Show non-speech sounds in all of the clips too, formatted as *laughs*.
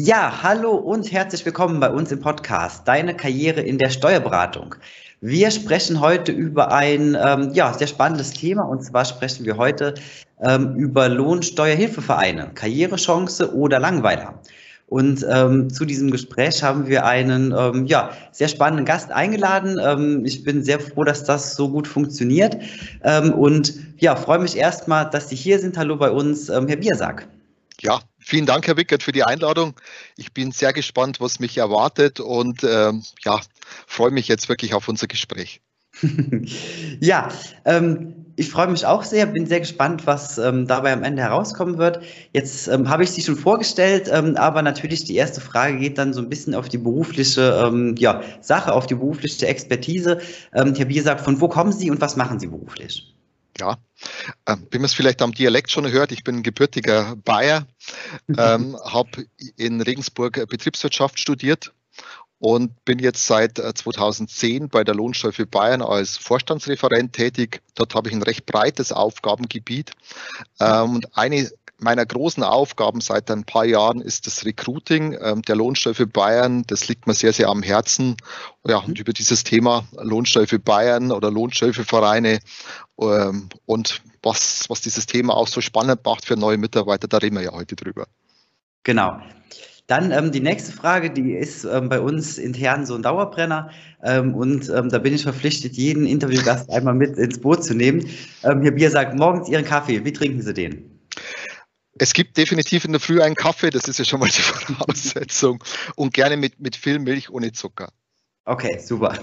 Ja, hallo und herzlich willkommen bei uns im Podcast Deine Karriere in der Steuerberatung. Wir sprechen heute über ein ähm, ja, sehr spannendes Thema und zwar sprechen wir heute ähm, über Lohnsteuerhilfevereine, Karrierechance oder Langweiler. Und ähm, zu diesem Gespräch haben wir einen ähm, ja, sehr spannenden Gast eingeladen. Ähm, ich bin sehr froh, dass das so gut funktioniert. Ähm, und ja, freue mich erstmal, dass Sie hier sind. Hallo bei uns, ähm, Herr Biersack. Ja, vielen Dank, Herr Wickert, für die Einladung. Ich bin sehr gespannt, was mich erwartet und ähm, ja, freue mich jetzt wirklich auf unser Gespräch. *laughs* ja, ähm, ich freue mich auch sehr, bin sehr gespannt, was ähm, dabei am Ende herauskommen wird. Jetzt ähm, habe ich Sie schon vorgestellt, ähm, aber natürlich die erste Frage geht dann so ein bisschen auf die berufliche ähm, ja, Sache, auf die berufliche Expertise. Ähm, Herr Bier sagt, von wo kommen Sie und was machen Sie beruflich? Ja, ähm, wie man es vielleicht am Dialekt schon hört, ich bin gebürtiger Bayer, ähm, *laughs* habe in Regensburg Betriebswirtschaft studiert und bin jetzt seit 2010 äh, bei der Lohnsteuer für Bayern als Vorstandsreferent tätig. Dort habe ich ein recht breites Aufgabengebiet. Ähm, und eine meiner großen Aufgaben seit ein paar Jahren ist das Recruiting ähm, der Lohnsteuer für Bayern. Das liegt mir sehr, sehr am Herzen. Ja, und mhm. über dieses Thema Lohnsteuer für Bayern oder Lohnsteuer für Vereine ähm, und was, was dieses Thema auch so spannend macht für neue Mitarbeiter, da reden wir ja heute drüber. Genau. Dann ähm, die nächste Frage, die ist ähm, bei uns intern so ein Dauerbrenner ähm, und ähm, da bin ich verpflichtet, jeden Interviewgast *laughs* einmal mit ins Boot zu nehmen. Ähm, Herr Bier sagt, morgens Ihren Kaffee, wie trinken Sie den? Es gibt definitiv in der Früh einen Kaffee, das ist ja schon mal die *laughs* Voraussetzung. Und gerne mit, mit viel Milch ohne Zucker. Okay, super.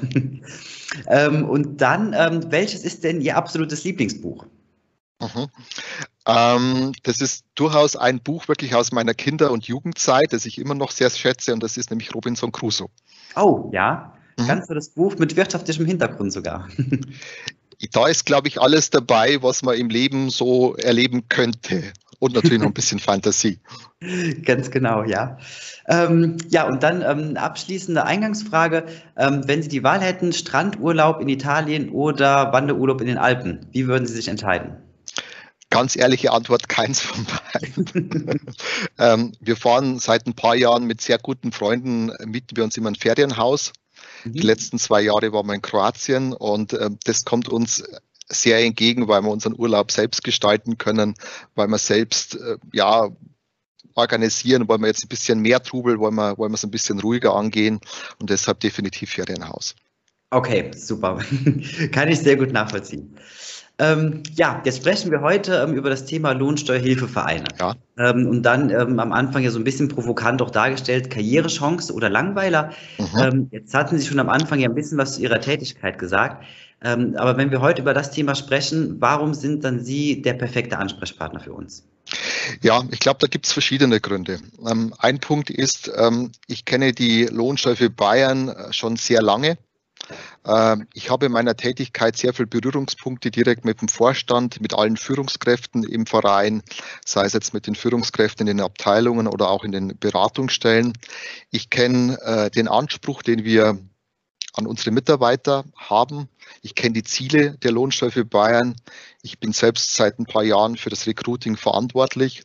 ähm, und dann, ähm, welches ist denn Ihr absolutes Lieblingsbuch? Mhm. Ähm, das ist durchaus ein Buch wirklich aus meiner Kinder- und Jugendzeit, das ich immer noch sehr schätze, und das ist nämlich Robinson Crusoe. Oh, ja. Mhm. Ganz das Buch mit wirtschaftlichem Hintergrund sogar. da ist, glaube ich, alles dabei, was man im Leben so erleben könnte und natürlich noch ein bisschen Fantasie. *laughs* Ganz genau, ja. Ähm, ja, und dann ähm, abschließende Eingangsfrage. Ähm, wenn Sie die Wahl hätten, Strandurlaub in Italien oder Wanderurlaub in den Alpen, wie würden Sie sich entscheiden? Ganz ehrliche Antwort, keins von beiden. *laughs* ähm, wir fahren seit ein paar Jahren mit sehr guten Freunden, mieten wir uns immer ein Ferienhaus. Mhm. Die letzten zwei Jahre waren wir in Kroatien und äh, das kommt uns sehr entgegen, weil wir unseren Urlaub selbst gestalten können, weil wir selbst äh, ja organisieren, wollen wir jetzt ein bisschen mehr Trubel, wollen wir, wollen wir es ein bisschen ruhiger angehen und deshalb definitiv Ferienhaus. Okay, super. *laughs* Kann ich sehr gut nachvollziehen. Ähm, ja, jetzt sprechen wir heute ähm, über das Thema Lohnsteuerhilfevereine. Ja. Ähm, und dann ähm, am Anfang ja so ein bisschen provokant auch dargestellt, Karrierechance oder Langweiler. Mhm. Ähm, jetzt hatten Sie schon am Anfang ja ein bisschen was zu Ihrer Tätigkeit gesagt. Ähm, aber wenn wir heute über das Thema sprechen, warum sind dann Sie der perfekte Ansprechpartner für uns? Ja, ich glaube, da gibt es verschiedene Gründe. Ein Punkt ist, ich kenne die Lohnsteuer für Bayern äh, schon sehr lange. Ähm, ich habe in meiner Tätigkeit sehr viele Berührungspunkte direkt mit dem Vorstand, mit allen Führungskräften im Verein, sei es jetzt mit den Führungskräften in den Abteilungen oder auch in den Beratungsstellen. Ich kenne äh, den Anspruch, den wir an unsere Mitarbeiter haben. Ich kenne die Ziele der Lohnsteuer für Bayern. Ich bin selbst seit ein paar Jahren für das Recruiting verantwortlich.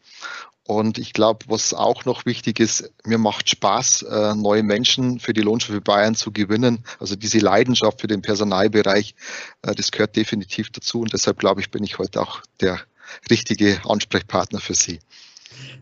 Und ich glaube, was auch noch wichtig ist, mir macht Spaß, äh, neue Menschen für die Lohnsteuer für Bayern zu gewinnen. Also diese Leidenschaft für den Personalbereich, äh, das gehört definitiv dazu. Und deshalb glaube ich, bin ich heute auch der richtige Ansprechpartner für Sie.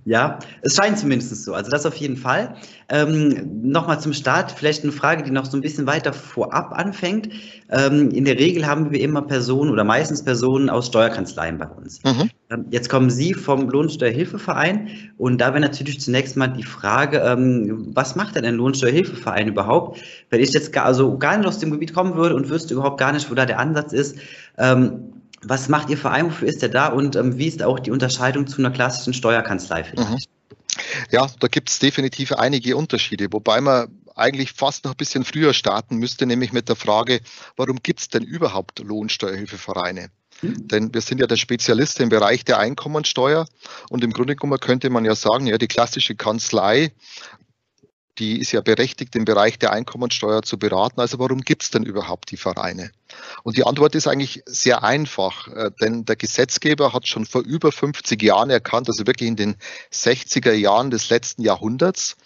Ja, es scheint zumindest so. Also das auf jeden Fall. Ähm, Nochmal zum Start, vielleicht eine Frage, die noch so ein bisschen weiter vorab anfängt. Ähm, in der Regel haben wir immer Personen oder meistens Personen aus Steuerkanzleien bei uns. Mhm. Ähm, jetzt kommen Sie vom Lohnsteuerhilfeverein und da wäre natürlich zunächst mal die Frage, ähm, was macht denn ein Lohnsteuerhilfeverein überhaupt? Wenn ich jetzt gar, also gar nicht aus dem Gebiet kommen würde und wüsste überhaupt gar nicht, wo da der Ansatz ist, ähm, was macht Ihr Verein? Wofür ist er da? Und ähm, wie ist auch die Unterscheidung zu einer klassischen Steuerkanzlei vielleicht? Mhm. Ja, da gibt es definitiv einige Unterschiede, wobei man eigentlich fast noch ein bisschen früher starten müsste, nämlich mit der Frage, warum gibt es denn überhaupt Lohnsteuerhilfevereine? Mhm. Denn wir sind ja der Spezialist im Bereich der Einkommensteuer und im Grunde genommen könnte man ja sagen, ja, die klassische Kanzlei die ist ja berechtigt, im Bereich der Einkommensteuer zu beraten. Also warum gibt es denn überhaupt die Vereine? Und die Antwort ist eigentlich sehr einfach, äh, denn der Gesetzgeber hat schon vor über 50 Jahren erkannt, also wirklich in den 60er Jahren des letzten Jahrhunderts,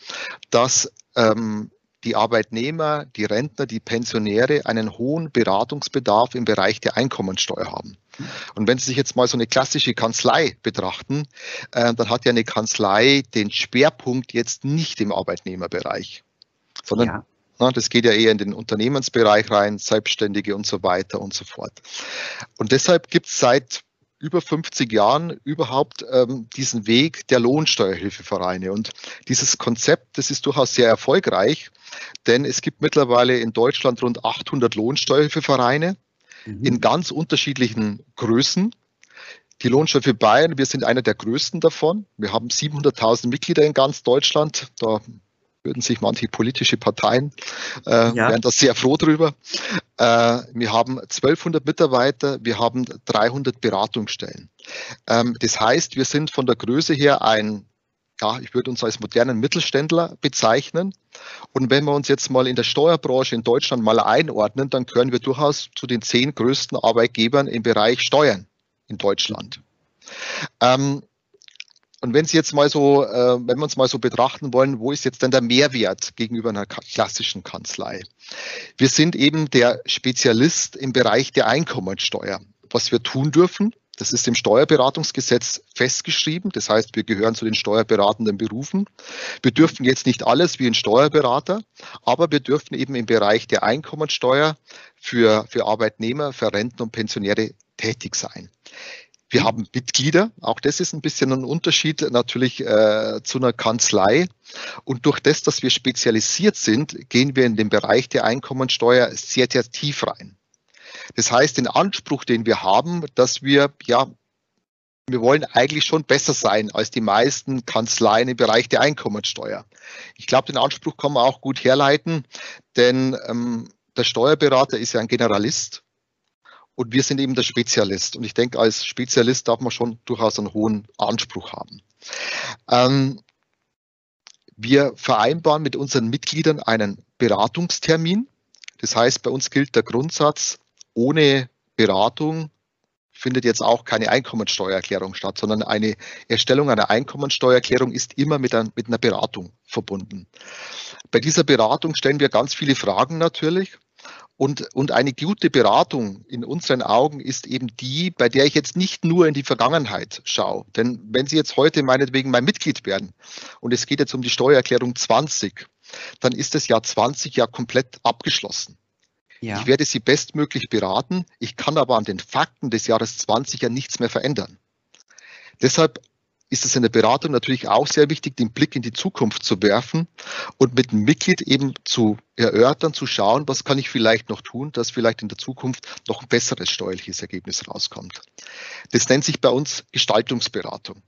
dass ähm, die Arbeitnehmer, die Rentner, die Pensionäre einen hohen Beratungsbedarf im Bereich der Einkommensteuer haben. Und wenn Sie sich jetzt mal so eine klassische Kanzlei betrachten, äh, dann hat ja eine Kanzlei den Schwerpunkt jetzt nicht im Arbeitnehmerbereich, sondern ja. das geht ja eher in den Unternehmensbereich rein, Selbstständige und so weiter und so fort. Und deshalb gibt es seit über 50 Jahren überhaupt ähm, diesen Weg der Lohnsteuerhilfevereine. Und dieses Konzept, das ist durchaus sehr erfolgreich, denn es gibt mittlerweile in Deutschland rund 800 Lohnsteuerhilfevereine mhm. in ganz unterschiedlichen Größen. Die Lohnsteuer für Bayern, wir sind einer der größten davon. Wir haben 700.000 Mitglieder in ganz Deutschland. Da würden sich manche politische Parteien äh, ja. wären da sehr froh drüber. Äh, wir haben 1200 Mitarbeiter, wir haben 300 Beratungsstellen. Ähm, das heißt, wir sind von der Größe her ein ja, ich würde uns als modernen Mittelständler bezeichnen. Und wenn wir uns jetzt mal in der Steuerbranche in Deutschland mal einordnen, dann gehören wir durchaus zu den zehn größten Arbeitgebern im Bereich Steuern in Deutschland. Ähm, und wenn Sie jetzt mal so, äh, wenn wir uns mal so betrachten wollen, wo ist jetzt denn der Mehrwert gegenüber einer klassischen Kanzlei? Wir sind eben der Spezialist im Bereich der Einkommensteuer. Was wir tun dürfen, das ist im Steuerberatungsgesetz festgeschrieben. Das heißt, wir gehören zu den steuerberatenden Berufen. Wir dürfen jetzt nicht alles wie ein Steuerberater, aber wir dürfen eben im Bereich der Einkommensteuer für, für Arbeitnehmer, für Renten und Pensionäre tätig sein. Wir haben Mitglieder, auch das ist ein bisschen ein Unterschied natürlich äh, zu einer Kanzlei. Und durch das, dass wir spezialisiert sind, gehen wir in den Bereich der Einkommensteuer sehr, sehr tief rein. Das heißt, den Anspruch, den wir haben, dass wir, ja, wir wollen eigentlich schon besser sein als die meisten Kanzleien im Bereich der Einkommensteuer. Ich glaube, den Anspruch kann man auch gut herleiten, denn ähm, der Steuerberater ist ja ein Generalist und wir sind eben der Spezialist. Und ich denke, als Spezialist darf man schon durchaus einen hohen Anspruch haben. Ähm, wir vereinbaren mit unseren Mitgliedern einen Beratungstermin. Das heißt, bei uns gilt der Grundsatz, ohne Beratung findet jetzt auch keine Einkommensteuererklärung statt, sondern eine Erstellung einer Einkommensteuererklärung ist immer mit, ein, mit einer Beratung verbunden. Bei dieser Beratung stellen wir ganz viele Fragen natürlich. Und, und eine gute Beratung in unseren Augen ist eben die, bei der ich jetzt nicht nur in die Vergangenheit schaue. Denn wenn Sie jetzt heute meinetwegen mein Mitglied werden und es geht jetzt um die Steuererklärung 20, dann ist das Jahr 20 ja komplett abgeschlossen. Ja. Ich werde Sie bestmöglich beraten. Ich kann aber an den Fakten des Jahres 20 ja nichts mehr verändern. Deshalb ist es in der Beratung natürlich auch sehr wichtig, den Blick in die Zukunft zu werfen und mit dem Mitglied eben zu erörtern, zu schauen, was kann ich vielleicht noch tun, dass vielleicht in der Zukunft noch ein besseres steuerliches Ergebnis rauskommt. Das nennt sich bei uns Gestaltungsberatung.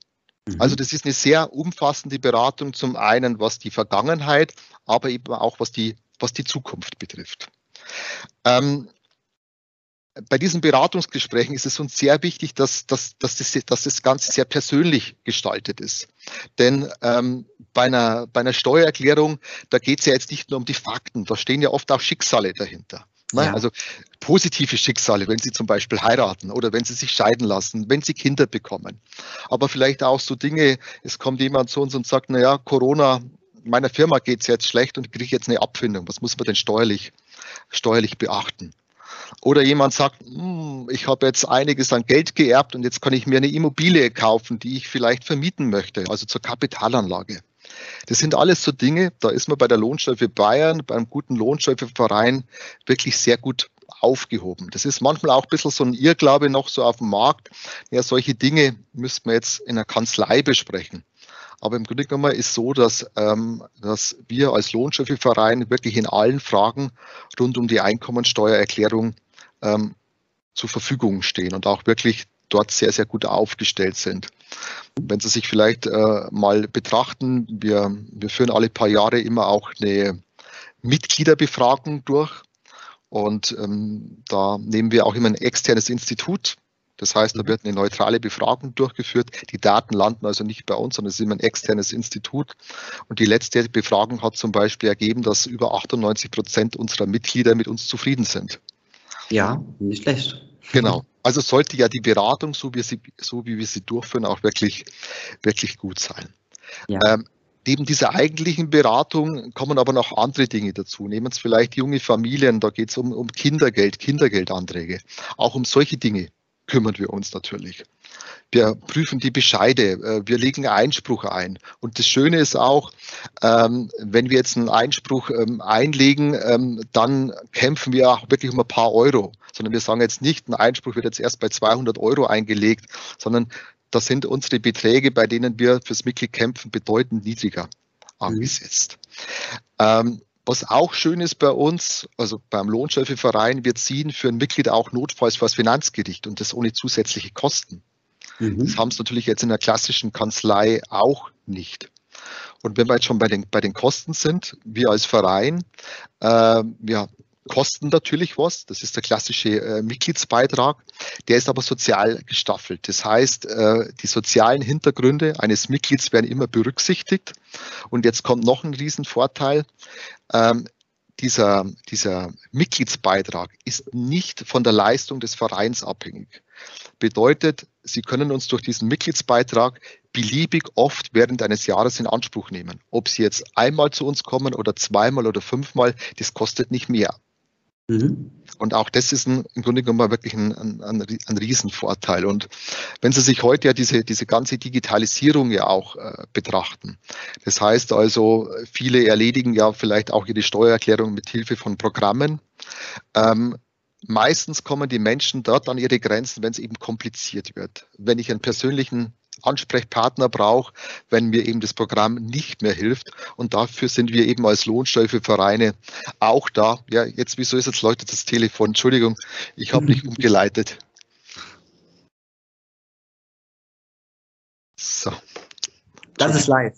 Mhm. Also das ist eine sehr umfassende Beratung, zum einen was die Vergangenheit, aber eben auch was die, was die Zukunft betrifft. Ähm, bei diesen Beratungsgesprächen ist es uns sehr wichtig, dass, dass, dass, das, dass das Ganze sehr persönlich gestaltet ist. Denn ähm, bei, einer, bei einer Steuererklärung, da geht es ja jetzt nicht nur um die Fakten, da stehen ja oft auch Schicksale dahinter. Ne? Ja. Also positive Schicksale, wenn Sie zum Beispiel heiraten oder wenn Sie sich scheiden lassen, wenn Sie Kinder bekommen. Aber vielleicht auch so Dinge, es kommt jemand zu uns und sagt, naja, Corona, meiner Firma geht es jetzt schlecht und ich kriege jetzt eine Abfindung. Was muss man denn steuerlich steuerlich beachten. Oder jemand sagt, hm, ich habe jetzt einiges an Geld geerbt und jetzt kann ich mir eine Immobilie kaufen, die ich vielleicht vermieten möchte, also zur Kapitalanlage. Das sind alles so Dinge, da ist man bei der Lohnsteuer Bayern, beim guten Lohnsteuerverein wirklich sehr gut aufgehoben. Das ist manchmal auch ein bisschen so ein Irrglaube noch so auf dem Markt. Ja, solche Dinge müsste man jetzt in der Kanzlei besprechen. Aber im Grunde genommen ist so, dass, ähm, dass wir als Lohnschöpfverein wirklich in allen Fragen rund um die Einkommensteuererklärung ähm, zur Verfügung stehen und auch wirklich dort sehr, sehr gut aufgestellt sind. Wenn Sie sich vielleicht äh, mal betrachten, wir, wir führen alle paar Jahre immer auch eine Mitgliederbefragung durch. Und ähm, da nehmen wir auch immer ein externes Institut. Das heißt, da mhm. wird eine neutrale Befragung durchgeführt. Die Daten landen also nicht bei uns, sondern es ist immer ein externes Institut. Und die letzte Befragung hat zum Beispiel ergeben, dass über 98 Prozent unserer Mitglieder mit uns zufrieden sind. Ja, nicht schlecht. Genau. Also sollte ja die Beratung, so wie, sie, so wie wir sie durchführen, auch wirklich, wirklich gut sein. Ja. Ähm, neben dieser eigentlichen Beratung kommen aber noch andere Dinge dazu. Nehmen Sie vielleicht junge Familien, da geht es um, um Kindergeld, Kindergeldanträge. Auch um solche Dinge kümmern wir uns natürlich. Wir prüfen die Bescheide, äh, wir legen Einspruch ein. Und das Schöne ist auch, ähm, wenn wir jetzt einen Einspruch ähm, einlegen, ähm, dann kämpfen wir auch wirklich um ein paar Euro, sondern wir sagen jetzt nicht, ein Einspruch wird jetzt erst bei 200 Euro eingelegt, sondern das sind unsere Beträge, bei denen wir fürs Mitglied kämpfen, bedeutend niedriger angesetzt. Mhm. Was auch schön ist bei uns, also beim Lohnschöpfeverein, wir ziehen für ein Mitglied auch notfalls vor das Finanzgericht und das ohne zusätzliche Kosten. Mhm. Das haben es natürlich jetzt in der klassischen Kanzlei auch nicht. Und wenn wir jetzt schon bei den, bei den Kosten sind, wir als Verein, äh, wir kosten natürlich was. Das ist der klassische äh, Mitgliedsbeitrag. Der ist aber sozial gestaffelt. Das heißt, äh, die sozialen Hintergründe eines Mitglieds werden immer berücksichtigt. Und jetzt kommt noch ein Riesenvorteil. Ähm, dieser, dieser Mitgliedsbeitrag ist nicht von der Leistung des Vereins abhängig. Bedeutet, Sie können uns durch diesen Mitgliedsbeitrag beliebig oft während eines Jahres in Anspruch nehmen. Ob Sie jetzt einmal zu uns kommen oder zweimal oder fünfmal, das kostet nicht mehr. Mhm. Und auch das ist ein, im Grunde genommen wirklich ein, ein, ein, Riesenvorteil. Und wenn Sie sich heute ja diese, diese ganze Digitalisierung ja auch äh, betrachten, das heißt also, viele erledigen ja vielleicht auch ihre Steuererklärung mit Hilfe von Programmen. Ähm, meistens kommen die Menschen dort an ihre Grenzen, wenn es eben kompliziert wird. Wenn ich einen persönlichen Ansprechpartner brauche, wenn mir eben das Programm nicht mehr hilft. Und dafür sind wir eben als Lohnsteuervereine auch da. Ja, jetzt, wieso ist jetzt läutet das Telefon? Entschuldigung, ich habe nicht umgeleitet. So. Das ist live.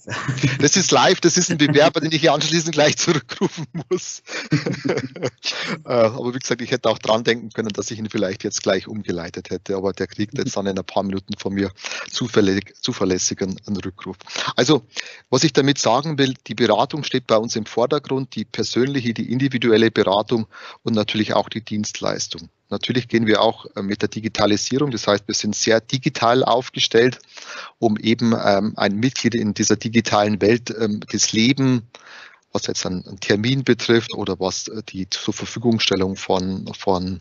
Das ist live, das ist ein Bewerber, den ich hier anschließend gleich zurückrufen muss. *laughs* Äh, aber wie gesagt, ich hätte auch dran denken können, dass ich ihn vielleicht jetzt gleich umgeleitet hätte, aber der kriegt jetzt dann in ein paar Minuten von mir zuverlässig, zuverlässigen einen Rückruf. Also, was ich damit sagen will, die Beratung steht bei uns im Vordergrund, die persönliche, die individuelle Beratung und natürlich auch die Dienstleistung. Natürlich gehen wir auch äh, mit der Digitalisierung, das heißt, wir sind sehr digital aufgestellt, um eben ähm, ein Mitglied in dieser digitalen Welt ähm, das Leben, was jetzt einen, Termin betrifft oder was äh, die zur Verfügungstellung von, von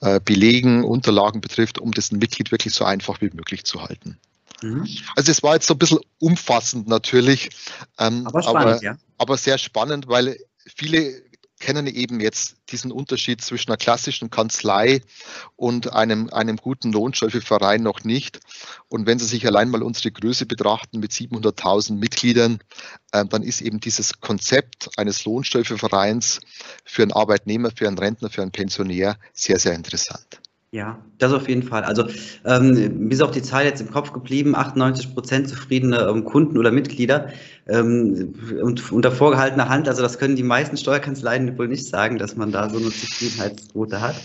äh, Belegen, Unterlagen betrifft, um das Mitglied wirklich so einfach wie möglich zu halten. Mhm. Also es war jetzt so ein bisschen umfassend natürlich, ähm, aber, spannend, aber, ja. aber sehr spannend, weil viele kennen eben jetzt diesen Unterschied zwischen einer klassischen Kanzlei und einem, einem guten Lohnsteuerverein noch nicht. Und wenn Sie sich allein mal unsere Größe betrachten mit 700.000 Mitgliedern, äh, dann ist eben dieses Konzept eines Lohnsteuervereins für einen Arbeitnehmer, für einen Rentner, für einen Pensionär sehr, sehr interessant. Ja, das auf jeden Fall. Also ähm, mir ist auch die Zahl jetzt im Kopf geblieben, 98 Prozent zufriedene ähm, Kunden oder Mitglieder ähm, und unter vorgehaltener Hand. Also das können die meisten Steuerkanzleien wohl nicht sagen, dass man da so eine Zufriedenheitsquote hat.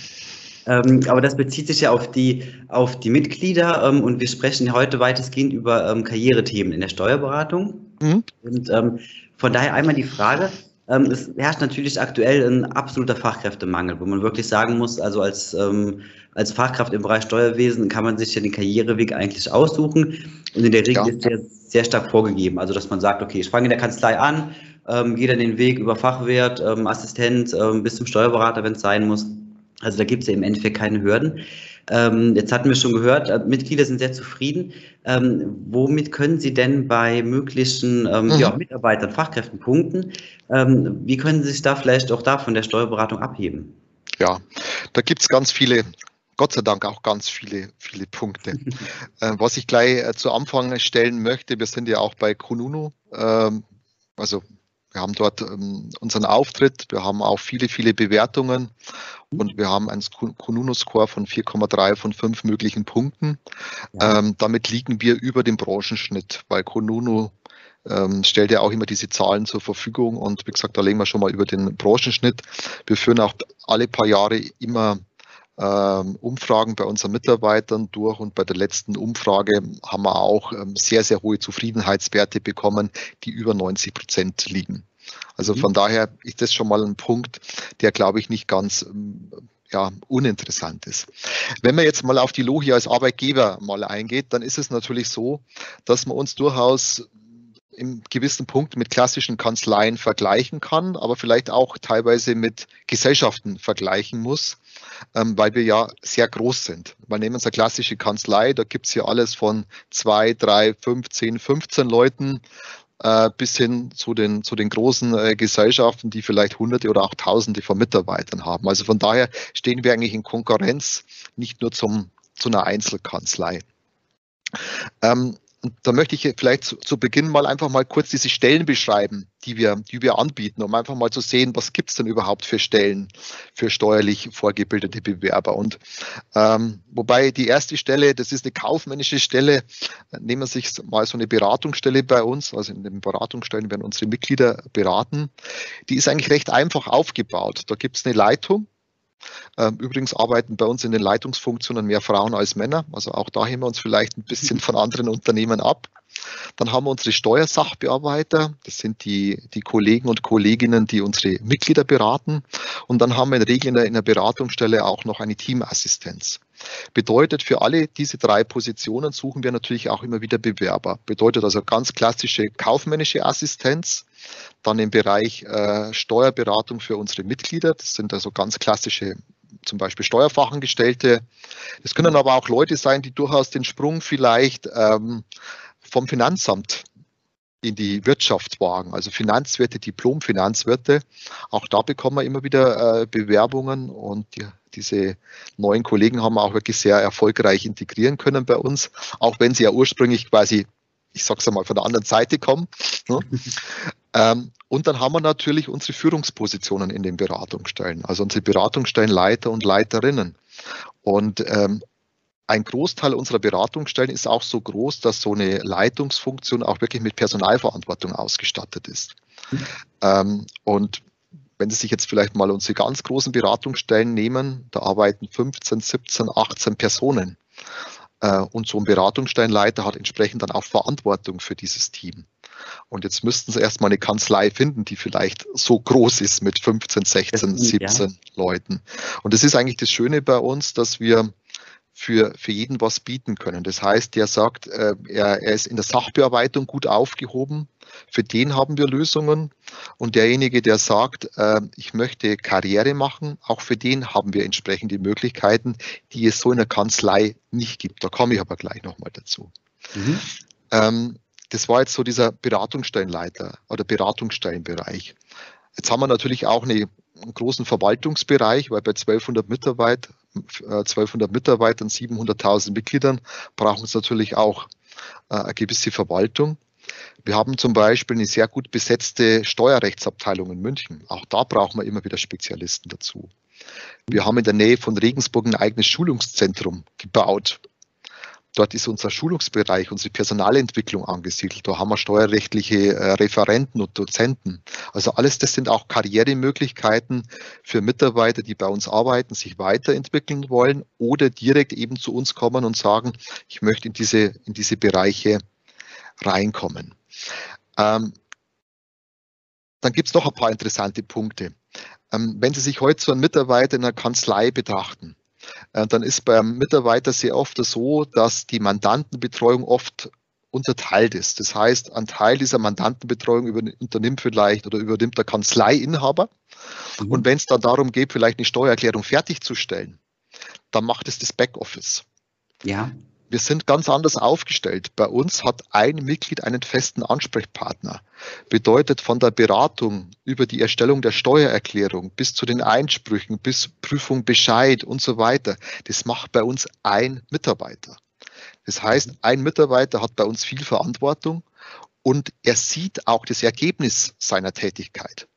Ähm, aber das bezieht sich ja auf die, auf die Mitglieder ähm, und wir sprechen heute weitestgehend über ähm, Karrierethemen in der Steuerberatung. Mhm. Und ähm, von daher einmal die Frage, ähm, es herrscht natürlich aktuell ein absoluter Fachkräftemangel, wo man wirklich sagen muss, also als, ähm, als Fachkraft im Bereich Steuerwesen kann man sich ja den Karriereweg eigentlich aussuchen. Und in der Regel ja. ist der sehr stark vorgegeben. Also, dass man sagt, okay, ich fange in der Kanzlei an, ähm, gehe dann den Weg über Fachwirt, ähm, Assistent ähm, bis zum Steuerberater, wenn es sein muss. Also da gibt es ja im Endeffekt keine Hürden. Ähm, jetzt hatten wir schon gehört, äh, Mitglieder sind sehr zufrieden. Ähm, womit können Sie denn bei möglichen ähm, mhm. ja, Mitarbeitern, Fachkräften punkten? Ähm, wie können Sie sich da vielleicht auch da von der Steuerberatung abheben? Ja, da gibt es ganz viele Gott sei Dank auch ganz viele, viele Punkte. *laughs* äh, was ich gleich äh, zu Anfang stellen möchte, wir sind ja auch bei Kununu, ähm, also Wir haben dort ähm, unseren Auftritt, wir haben auch viele, viele Bewertungen und wir haben einen Kununu-Score von 4,3 von 5 möglichen Punkten. Ja. Ähm, damit liegen wir über dem Branchenschnitt, weil Kununu ähm, stellt ja auch immer diese Zahlen zur Verfügung und wie gesagt, da legen wir schon mal über den Branchenschnitt. Wir führen auch alle paar Jahre immer Umfragen bei unseren Mitarbeitern durch und bei der letzten Umfrage haben wir auch ähm, sehr, sehr hohe Zufriedenheitswerte bekommen, die über 90 Prozent liegen. Also mhm. von daher ist das schon mal ein Punkt, der, glaube ich, nicht ganz ähm, ja, uninteressant ist. Wenn man jetzt mal auf die Logi als Arbeitgeber mal eingeht, dann ist es natürlich so, dass man uns durchaus im gewissen Punkt mit klassischen Kanzleien vergleichen kann, aber vielleicht auch teilweise mit Gesellschaften vergleichen muss, ähm, weil wir ja sehr groß sind. Wir nehmen uns eine klassische Kanzlei, da gibt es ja alles von zwei, drei, fünf, zehn, 15 Leuten äh, bis hin zu den, zu den großen äh, Gesellschaften, die vielleicht Hunderte oder auch Tausende von Mitarbeitern haben. Also von daher stehen wir eigentlich in Konkurrenz nicht nur zum, zu einer Einzelkanzlei. Ähm, und da möchte ich vielleicht zu, zu, Beginn mal einfach mal kurz diese Stellen beschreiben, die wir, die wir anbieten, um einfach mal zu sehen, was gibt es denn überhaupt für Stellen für steuerlich vorgebildete Bewerber. Und ähm, wobei die erste Stelle, das ist eine kaufmännische Stelle, nehmen wir sich mal so eine Beratungsstelle bei uns, also in den Beratungsstellen werden unsere Mitglieder beraten. Die ist eigentlich recht einfach aufgebaut. Da gibt es eine Leitung, übrigens arbeiten bei uns in den Leitungsfunktionen mehr Frauen als Männer. Also auch da heben wir uns vielleicht ein bisschen *laughs* von anderen Unternehmen ab. Dann haben wir unsere Steuersachbearbeiter. Das sind die, die Kollegen und Kolleginnen, die unsere Mitglieder beraten. Und dann haben wir in der Regel in der, in der Beratungsstelle auch noch eine Teamassistenz. Bedeutet, für alle diese drei Positionen suchen wir natürlich auch immer wieder Bewerber. Bedeutet also ganz klassische kaufmännische Assistenz, dann im Bereich äh, Steuerberatung für unsere Mitglieder. Das sind also ganz klassische zum Beispiel Steuerfachangestellte. Es können aber auch Leute sein, die durchaus den Sprung vielleicht ähm, vom Finanzamt in die Wirtschaft wagen, also Finanzwirte, Diplom-Finanzwirte. Auch da bekommen wir immer wieder äh, Bewerbungen und die, diese neuen Kollegen haben wir auch wirklich sehr erfolgreich integrieren können bei uns, auch wenn sie ja ursprünglich quasi, ich sag's einmal, von der anderen Seite kommen. Ne? *laughs* ähm, und dann haben wir natürlich unsere Führungspositionen in den Beratungsstellen, also unsere Beratungsstellenleiter und Leiterinnen. Und ähm, ein Großteil unserer Beratungsstellen ist auch so groß, dass so eine Leitungsfunktion auch wirklich mit Personalverantwortung ausgestattet ist. Mhm. Ähm, und wenn Sie sich jetzt vielleicht mal unsere ganz großen Beratungsstellen nehmen, da arbeiten 15, 17, 18 Personen. Äh, und so ein Beratungsstellenleiter hat entsprechend dann auch Verantwortung für dieses Team. Und jetzt müssten Sie erstmal eine Kanzlei finden, die vielleicht so groß ist mit 15, 16, 17 ja. Leuten. Und das ist eigentlich das Schöne bei uns, dass wir für, für jeden was bieten können. Das heißt, der sagt, äh, er, er ist in der Sachbearbeitung gut aufgehoben, für den haben wir Lösungen. Und derjenige, der sagt, äh, ich möchte Karriere machen, auch für den haben wir entsprechende Möglichkeiten, die es so in der Kanzlei nicht gibt. Da komme ich aber gleich nochmal dazu. Mhm. Ähm, das war jetzt so dieser Beratungsstellenleiter oder Beratungsstellenbereich. Jetzt haben wir natürlich auch eine, einen großen Verwaltungsbereich, weil bei 1200 Mitarbeitern 1200 Mitarbeitern, 700.000 Mitgliedern brauchen es natürlich auch äh, eine gewisse Verwaltung. Wir haben zum Beispiel eine sehr gut besetzte Steuerrechtsabteilung in München. Auch da brauchen wir immer wieder Spezialisten dazu. Wir haben in der Nähe von Regensburg ein eigenes Schulungszentrum gebaut, Dort ist unser Schulungsbereich, unsere Personalentwicklung angesiedelt. Da haben wir steuerrechtliche äh, Referenten und Dozenten. Also alles das sind auch Karrieremöglichkeiten für Mitarbeiter, die bei uns arbeiten, sich weiterentwickeln wollen oder direkt eben zu uns kommen und sagen, ich möchte in diese, in diese Bereiche reinkommen. Ähm, dann gibt es noch ein paar interessante Punkte. Ähm, wenn Sie sich heute so einen Mitarbeiter in einer Kanzlei betrachten, dann ist beim Mitarbeiter sehr oft so, dass die Mandantenbetreuung oft unterteilt ist. Das heißt, ein Teil dieser Mandantenbetreuung übernimmt vielleicht oder übernimmt der Kanzleiinhaber. Mhm. Und wenn es dann darum geht, vielleicht eine Steuererklärung fertigzustellen, dann macht es das Backoffice. Ja. Wir sind ganz anders aufgestellt. Bei uns hat ein Mitglied einen festen Ansprechpartner. Bedeutet von der Beratung über die Erstellung der Steuererklärung bis zu den Einsprüchen, bis Prüfung Bescheid und so weiter. Das macht bei uns ein Mitarbeiter. Das heißt, ein Mitarbeiter hat bei uns viel Verantwortung und er sieht auch das Ergebnis seiner Tätigkeit.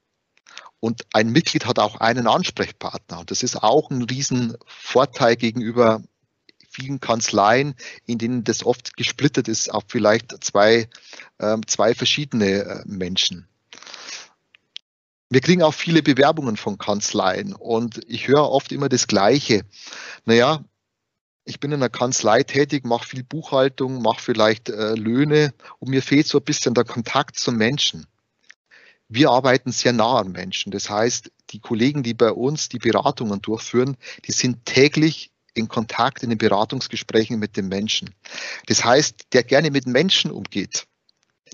Und ein Mitglied hat auch einen Ansprechpartner. Und das ist auch ein Riesenvorteil gegenüber vielen Kanzleien, in denen das oft gesplittet ist auf vielleicht zwei, äh, zwei verschiedene äh, Menschen. Wir kriegen auch viele Bewerbungen von Kanzleien und ich höre oft immer das Gleiche. Naja, ich bin in einer Kanzlei tätig, mache viel Buchhaltung, mache vielleicht äh, Löhne und mir fehlt so ein bisschen der Kontakt zum Menschen. Wir arbeiten sehr nah an Menschen. Das heißt, die Kollegen, die bei uns die Beratungen durchführen, die sind täglich in Kontakt in den Beratungsgesprächen mit den Menschen. Das heißt, der gerne mit Menschen umgeht,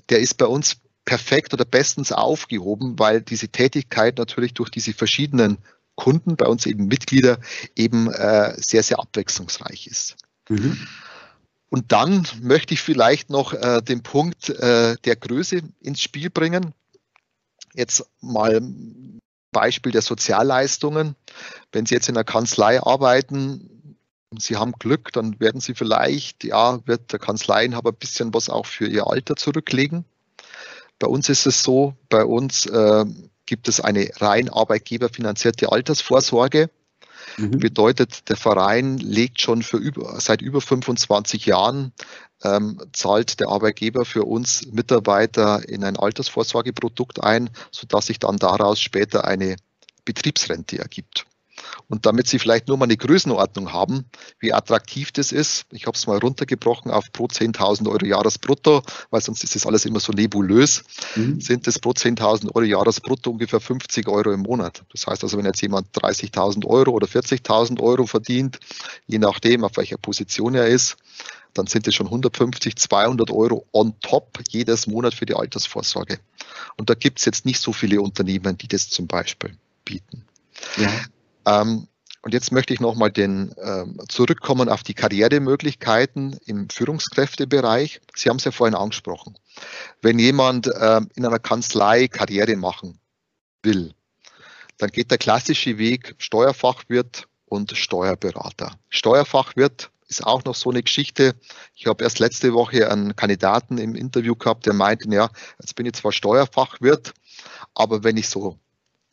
der ist bei uns perfekt oder bestens aufgehoben, weil diese Tätigkeit natürlich durch diese verschiedenen Kunden, bei uns eben Mitglieder, eben äh, sehr, sehr abwechslungsreich ist. Mhm. Und dann möchte ich vielleicht noch äh, den Punkt äh, der Größe ins Spiel bringen. Jetzt mal Beispiel der Sozialleistungen. Wenn Sie jetzt in einer Kanzlei arbeiten, Sie haben Glück, dann werden Sie vielleicht, ja, wird der Kanzleienhaber ein bisschen was auch für Ihr Alter zurücklegen. Bei uns ist es so, bei uns äh, gibt es eine rein arbeitgeberfinanzierte Altersvorsorge. Mhm. Bedeutet, der Verein legt schon für über, seit über 25 Jahren, ähm, zahlt der Arbeitgeber für uns Mitarbeiter in ein Altersvorsorgeprodukt ein, sodass sich dann daraus später eine Betriebsrente ergibt. Und damit Sie vielleicht nur mal eine Größenordnung haben, wie attraktiv das ist, ich habe es mal runtergebrochen auf pro 10.000 Euro Jahresbrutto, weil sonst ist das alles immer so nebulös, mhm. sind das pro 10.000 Euro Jahresbrutto ungefähr 50 Euro im Monat. Das heißt also, wenn jetzt jemand 30.000 Euro oder 40.000 Euro verdient, je nachdem, auf welcher Position er ist, dann sind es schon 150, 200 Euro on top jedes Monat für die Altersvorsorge. Und da gibt es jetzt nicht so viele Unternehmen, die das zum Beispiel bieten. Ja. Ähm, und jetzt möchte ich nochmal den ähm, zurückkommen auf die Karrieremöglichkeiten im Führungskräftebereich. Sie haben es ja vorhin angesprochen. Wenn jemand ähm, in einer Kanzlei Karriere machen will, dann geht der klassische Weg Steuerfachwirt und Steuerberater. Steuerfachwirt ist auch noch so eine Geschichte. Ich habe erst letzte Woche einen Kandidaten im Interview gehabt, der meinte, ja, jetzt bin ich zwar Steuerfachwirt, aber wenn ich so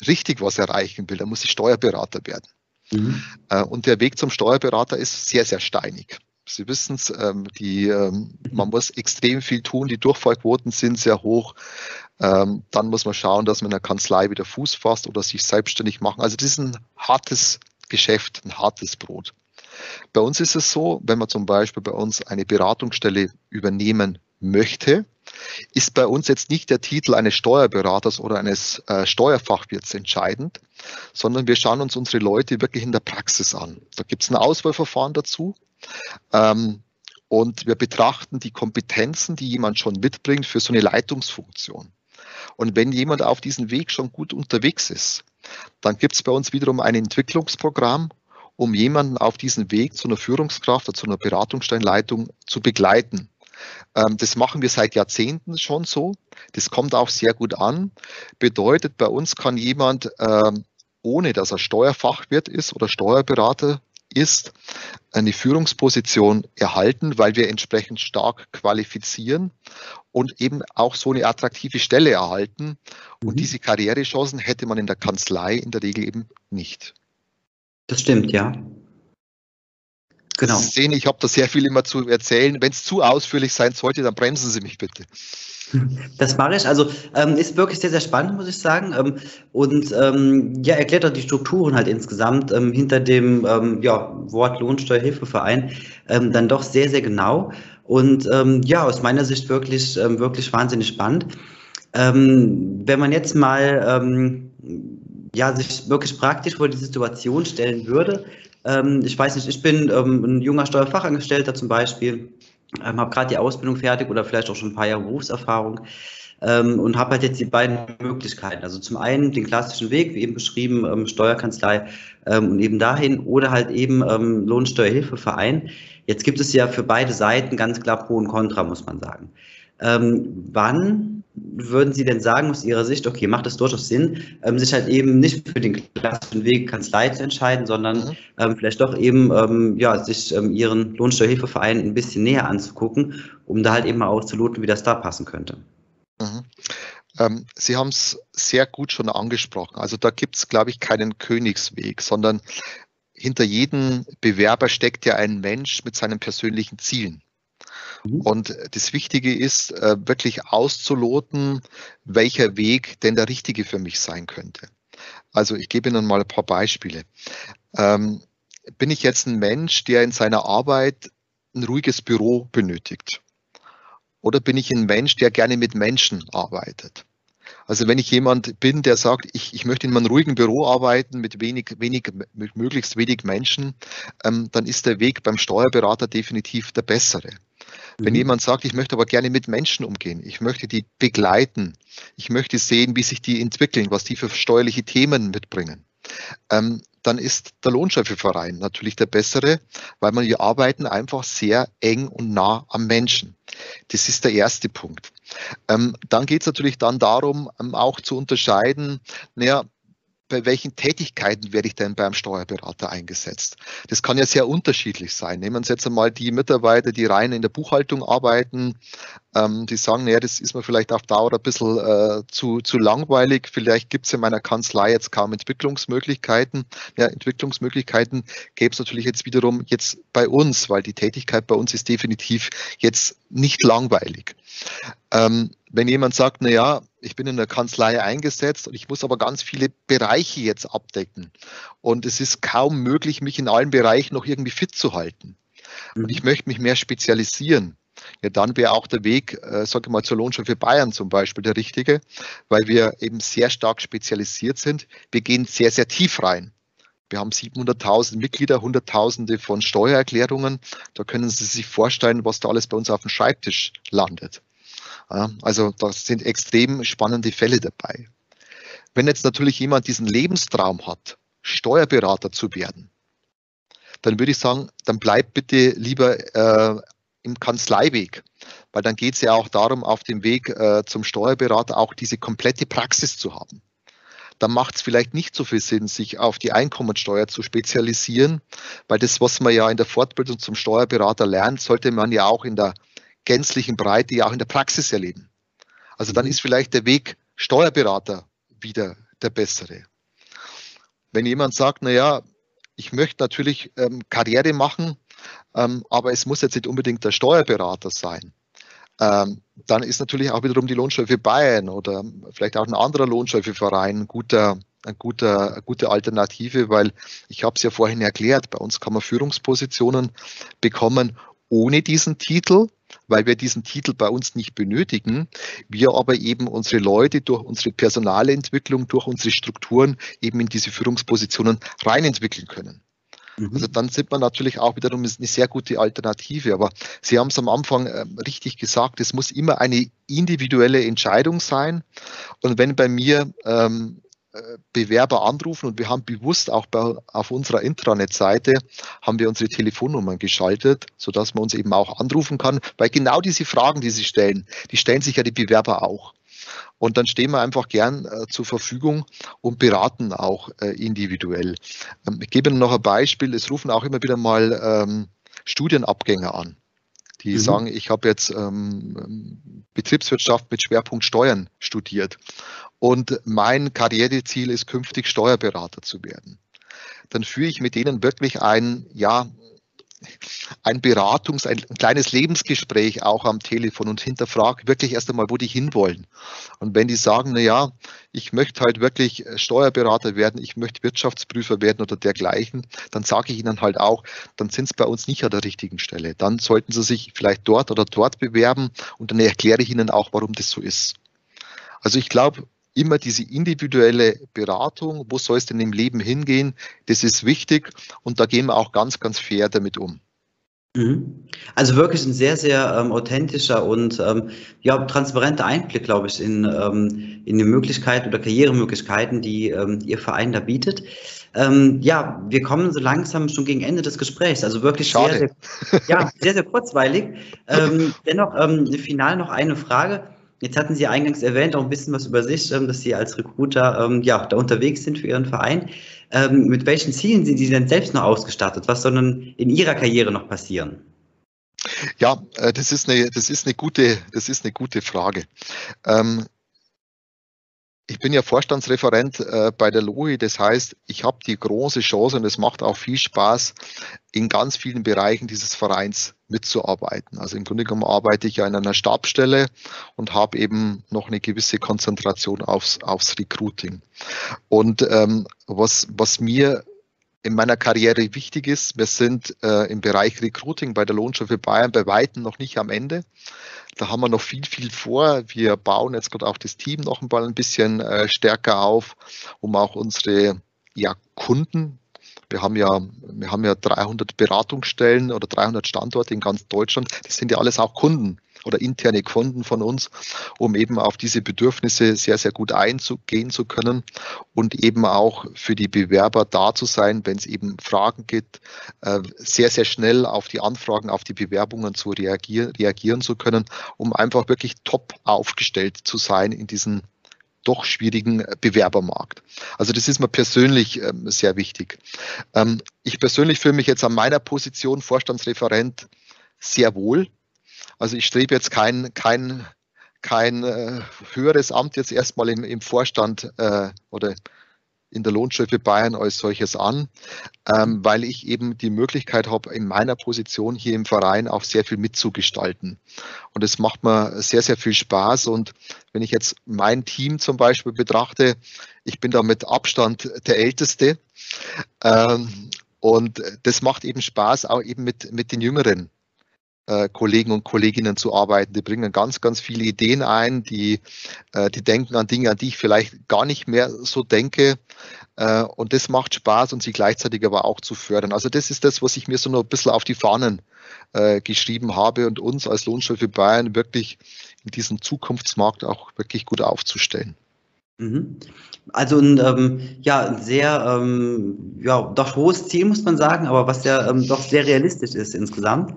richtig was erreichen will, dann muss ich Steuerberater werden. Mhm. Äh, und der Weg zum Steuerberater ist sehr, sehr steinig. Sie wissen es, ähm, ähm, man muss extrem viel tun, die Durchfallquoten sind sehr hoch. Ähm, dann muss man schauen, dass man in der Kanzlei wieder Fuß fasst oder sich selbstständig machen. Also das ist ein hartes Geschäft, ein hartes Brot. Bei uns ist es so, wenn man zum Beispiel bei uns eine Beratungsstelle übernehmen möchte, ist bei uns jetzt nicht der Titel eines Steuerberaters oder eines äh, Steuerfachwirts entscheidend, sondern wir schauen uns unsere Leute wirklich in der Praxis an. Da gibt es ein Auswahlverfahren dazu. Ähm, und wir betrachten die Kompetenzen, die jemand schon mitbringt für so eine Leitungsfunktion. Und wenn jemand auf diesem Weg schon gut unterwegs ist, dann gibt es bei uns wiederum ein Entwicklungsprogramm, um jemanden auf diesem Weg zu einer Führungskraft oder zu einer Beratungsstellenleitung zu begleiten. Ähm, das machen wir seit Jahrzehnten schon so. Das kommt auch sehr gut an. Bedeutet, bei uns kann jemand, ähm, ohne dass er Steuerfachwirt ist oder Steuerberater ist, eine Führungsposition erhalten, weil wir entsprechend stark qualifizieren und eben auch so eine attraktive Stelle erhalten. Und mhm. diese Karrierechancen hätte man in der Kanzlei in der Regel eben nicht. Das stimmt, ja. Genau. Sehen, ich habe da sehr viel immer zu erzählen. Wenn es zu ausführlich sein sollte, dann bremsen Sie mich bitte. Das mache ich. Also ähm, ist wirklich sehr, sehr spannend, muss ich sagen. Ähm, und ähm, ja, erklärt auch die Strukturen halt insgesamt ähm, hinter dem ähm, ja, Wort Lohnsteuerhilfeverein ähm, dann doch sehr, sehr genau. Und ja, aus meiner Sicht wirklich, wirklich wahnsinnig spannend. wenn man jetzt mal ja, sich wirklich praktisch vor die Situation stellen würde, ähm, ich weiß nicht, ich bin ähm, ein junger Steuerfachangestellter zum Beispiel, ähm, habe gerade die Ausbildung fertig oder vielleicht auch schon ein paar Jahre Berufserfahrung ähm, und habe halt jetzt die beiden Möglichkeiten. Also zum einen den klassischen Weg, wie eben beschrieben, ähm, Steuerkanzlei ähm, und eben dahin oder halt eben Lohnsteuerhilfeverein. Jetzt gibt es ja für beide Seiten ganz klar Pro und Contra, muss man sagen. wann würden Sie denn sagen, aus Ihrer Sicht, okay, macht es durchaus Sinn, ähm, sich halt eben nicht für den klassischen Weg Kanzlei zu entscheiden, sondern mhm. ähm, vielleicht doch eben, ähm, ja, sich ähm, Ihren Lohnsteuerhilfeverein ein bisschen näher anzugucken, um da halt eben mal auszuloten, wie das da passen könnte? Mhm. Ähm, Sie haben es sehr gut schon angesprochen. Also da gibt es, glaube ich, keinen Königsweg, sondern hinter jedem Bewerber steckt ja ein Mensch mit seinen persönlichen Zielen. Mhm. Und das Wichtige ist, äh, wirklich auszuloten, welcher Weg denn der richtige für mich sein könnte. Also ich gebe Ihnen mal ein paar Beispiele. Ähm, bin ich jetzt ein Mensch, der in seiner Arbeit ein ruhiges Büro benötigt? Oder bin ich ein Mensch, der gerne mit Menschen arbeitet? Also wenn ich jemand bin, der sagt, ich, ich möchte in einem ruhigen Büro arbeiten mit wenig, wenig, möglichst wenig Menschen, ähm, dann ist der Weg beim Steuerberater definitiv der bessere. Wenn mhm. jemand sagt, ich möchte aber gerne mit Menschen umgehen, ich möchte die begleiten, ich möchte sehen, wie sich die entwickeln, was die für steuerliche Themen mitbringen, ähm, dann ist der Lohnschöpfeverein natürlich der bessere, weil man wir arbeiten einfach sehr eng und nah am Menschen. Das ist der erste Punkt. Ähm, dann geht es natürlich dann darum, ähm, auch zu unterscheiden, naja, bei welchen Tätigkeiten werde ich denn beim Steuerberater eingesetzt? Das kann ja sehr unterschiedlich sein. Nehmen wir jetzt einmal die Mitarbeiter, die rein in der Buchhaltung arbeiten, ähm, die sagen, naja, das ist mir vielleicht auf Dauer ein bisschen äh, zu, zu langweilig. Vielleicht gibt es in meiner Kanzlei jetzt kaum Entwicklungsmöglichkeiten. Ja, Entwicklungsmöglichkeiten gäbe es natürlich jetzt wiederum jetzt bei uns, weil die Tätigkeit bei uns ist definitiv jetzt nicht langweilig. Ähm, wenn jemand sagt, na ja, ich bin in der Kanzlei eingesetzt und ich muss aber ganz viele Bereiche jetzt abdecken und es ist kaum möglich, mich in allen Bereichen noch irgendwie fit zu halten. Und mhm. ich möchte mich mehr spezialisieren. Ja, dann wäre auch der Weg, äh, sage ich mal, zur Lohnsteuer für Bayern zum Beispiel der richtige, weil wir eben sehr stark spezialisiert sind. Wir gehen sehr, sehr tief rein. Wir haben 700.000 Mitglieder, Hunderttausende von Steuererklärungen. Da können Sie sich vorstellen, was da alles bei uns auf dem Schreibtisch landet. Also da sind extrem spannende Fälle dabei. Wenn jetzt natürlich jemand diesen Lebenstraum hat, Steuerberater zu werden, dann würde ich sagen, dann bleibt bitte lieber äh, im Kanzleiweg, weil dann geht es ja auch darum, auf dem Weg äh, zum Steuerberater auch diese komplette Praxis zu haben. Dann macht es vielleicht nicht so viel Sinn, sich auf die Einkommensteuer zu spezialisieren, weil das, was man ja in der Fortbildung zum Steuerberater lernt, sollte man ja auch in der gänzlichen Breite ja auch in der Praxis erleben. Also dann mhm. ist vielleicht der Weg Steuerberater wieder der bessere. Wenn jemand sagt, na ja, ich möchte natürlich ähm, Karriere machen, ähm, aber es muss jetzt nicht unbedingt der Steuerberater sein, ähm, dann ist natürlich auch wiederum die Lohnsteuer für Bayern oder vielleicht auch ein anderer Lohnsteuerverein ein guter, ein guter, eine gute Alternative, weil ich habe es ja vorhin erklärt, bei uns kann man Führungspositionen bekommen ohne diesen Titel, weil wir diesen Titel bei uns nicht benötigen, wir aber eben unsere Leute durch unsere Personalentwicklung, durch unsere Strukturen eben in diese Führungspositionen reinentwickeln können. Mhm. Also dann sind wir natürlich auch wiederum eine sehr gute Alternative. Aber Sie haben es am Anfang äh, richtig gesagt, es muss immer eine individuelle Entscheidung sein. Und wenn bei mir ähm, Bewerber anrufen und wir haben bewusst auch bei, auf unserer Intranet-Seite haben wir unsere Telefonnummern geschaltet, sodass man uns eben auch anrufen kann, weil genau diese Fragen, die Sie stellen, die stellen sich ja die Bewerber auch. Und dann stehen wir einfach gern äh, zur Verfügung und beraten auch äh, individuell. Ähm, ich gebe Ihnen noch ein Beispiel. Es rufen auch immer wieder mal ähm, Studienabgänger an die mhm. sagen, ich habe jetzt ähm, Betriebswirtschaft mit Schwerpunkt Steuern studiert und mein Karriereziel ist künftig Steuerberater zu werden. Dann führe ich mit denen wirklich ein, ja, ein Beratungs-, ein kleines Lebensgespräch auch am Telefon und hinterfrage wirklich erst einmal, wo die hinwollen. Und wenn die sagen, na ja, ich möchte halt wirklich Steuerberater werden, ich möchte Wirtschaftsprüfer werden oder dergleichen, dann sage ich ihnen halt auch, dann sind sie bei uns nicht an der richtigen Stelle. Dann sollten sie sich vielleicht dort oder dort bewerben und dann erkläre ich ihnen auch, warum das so ist. Also ich glaube, immer diese individuelle Beratung, wo soll es denn im Leben hingehen, das ist wichtig und da gehen wir auch ganz, ganz fair damit um. Mhm. Also wirklich ein sehr, sehr ähm, authentischer und ähm, ja, transparenter Einblick, glaube ich, in, ähm, in die Möglichkeiten oder Karrieremöglichkeiten, die ähm, Ihr Verein da bietet. Ähm, ja, wir kommen so langsam schon gegen Ende des Gesprächs. Also wirklich sehr, sehr, ja, *laughs* sehr, sehr kurzweilig. Ähm, dennoch final noch eine Frage. Jetzt hatten Sie eingangs erwähnt, auch ein bisschen was über sich, ähm, dass Sie als Recruiter ähm, ja, da unterwegs sind für Ihren Verein. Ähm, mit welchen Zielen sind Sie denn selbst noch ausgestattet? Was soll denn in Ihrer Karriere noch passieren? Ja, äh, das ist eine, das ist eine gute, das ist eine gute Frage. Ich bin ja Vorstandsreferent äh, bei der LOI, das heißt, ich habe die große Chance und es macht auch viel Spaß, in ganz vielen Bereichen dieses Vereins mitzuarbeiten. Also im Grunde genommen arbeite ich ja in einer Stabstelle und habe eben noch eine gewisse Konzentration aufs, aufs Recruiting. Und ähm, was, was mir in meiner Karriere wichtig ist. Wir sind äh, im Bereich Recruiting bei der Lohnstoffe Bayern bei Weitem noch nicht am Ende. Da haben wir noch viel, viel vor. Wir bauen jetzt gerade auch das Team noch ein bisschen äh, stärker auf, um auch unsere ja, Kunden, wir haben ja, wir haben ja 300 Beratungsstellen oder 300 Standorte in ganz Deutschland. Das sind ja alles auch Kunden oder interne Kunden von uns, um eben auf diese Bedürfnisse sehr, sehr gut einzugehen zu können und eben auch für die Bewerber da zu sein, wenn es eben Fragen gibt, äh, sehr, sehr schnell auf die Anfragen, auf die Bewerbungen zu reagieren, reagieren zu können, um einfach wirklich top aufgestellt zu sein in diesen doch schwierigen Bewerbermarkt. Also das ist mir persönlich ähm, sehr wichtig. Ähm, ich persönlich fühle mich jetzt an meiner Position Vorstandsreferent sehr wohl. Also ich strebe jetzt kein, kein, kein äh, höheres Amt jetzt erstmal im, im Vorstand äh, oder in der Lohnstufe Bayern als solches an, ähm, weil ich eben die Möglichkeit habe, in meiner Position hier im Verein auch sehr viel mitzugestalten. Und es macht mir sehr, sehr viel Spaß. Und wenn ich jetzt mein Team zum Beispiel betrachte, ich bin da mit Abstand der Älteste. Ähm, und das macht eben Spaß, auch eben mit, mit den Jüngeren äh, Kollegen und Kolleginnen zu arbeiten. Die bringen ganz, ganz viele Ideen ein, die, äh, die denken an Dinge, an die ich vielleicht gar nicht mehr so denke. Äh, und das macht Spaß und sie gleichzeitig aber auch zu fördern. Also das ist das, was ich mir so noch ein bisschen auf die Fahnen äh, geschrieben habe und uns als Lohnsteuer für Bayern wirklich in diesem Zukunftsmarkt auch wirklich gut aufzustellen. Mhm. Also ein ähm, ja, ein sehr ähm, ja, doch hohes Ziel, muss man sagen, aber was ja ähm, doch sehr realistisch ist insgesamt.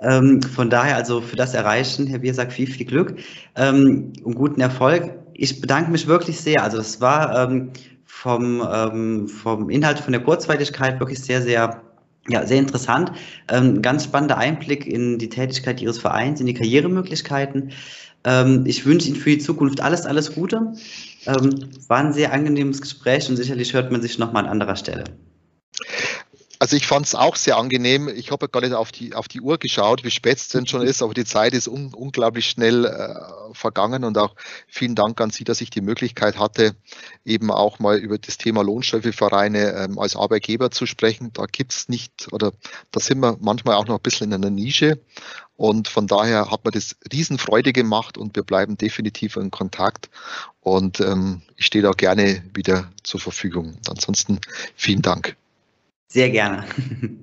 Ähm, von daher, also für das Erreichen, Herr Biersack, viel, viel Glück ähm, und guten Erfolg. Ich bedanke mich wirklich sehr. Also es war ähm, vom, vom Inhalt, von der Kurzweiligkeit wirklich sehr, sehr ja, sehr interessant. Ähm, ganz spannender Einblick in die Tätigkeit Ihres Vereins, in die Karrieremöglichkeiten. Ähm, ich wünsche Ihnen für die Zukunft alles, alles Gute. Ähm, war ein sehr angenehmes Gespräch und sicherlich hört man sich nochmal an anderer Stelle. Also ich fand es auch sehr angenehm. Ich habe gar nicht auf die, auf die Uhr geschaut, wie spät es denn schon ist, aber die Zeit ist un, unglaublich schnell äh, vergangen und auch vielen Dank an Sie, dass ich die Möglichkeit hatte, eben auch mal über das Thema Lohnsteuervereine ähm, als Arbeitgeber zu sprechen. Da gibt es nicht oder da sind wir manchmal auch noch ein bisschen in einer Nische. Und von daher hat mir das Riesenfreude gemacht und wir bleiben definitiv in Kontakt. Und ähm, ich stehe da gerne wieder zur Verfügung. Ansonsten vielen Dank. Sehr gerne. *laughs*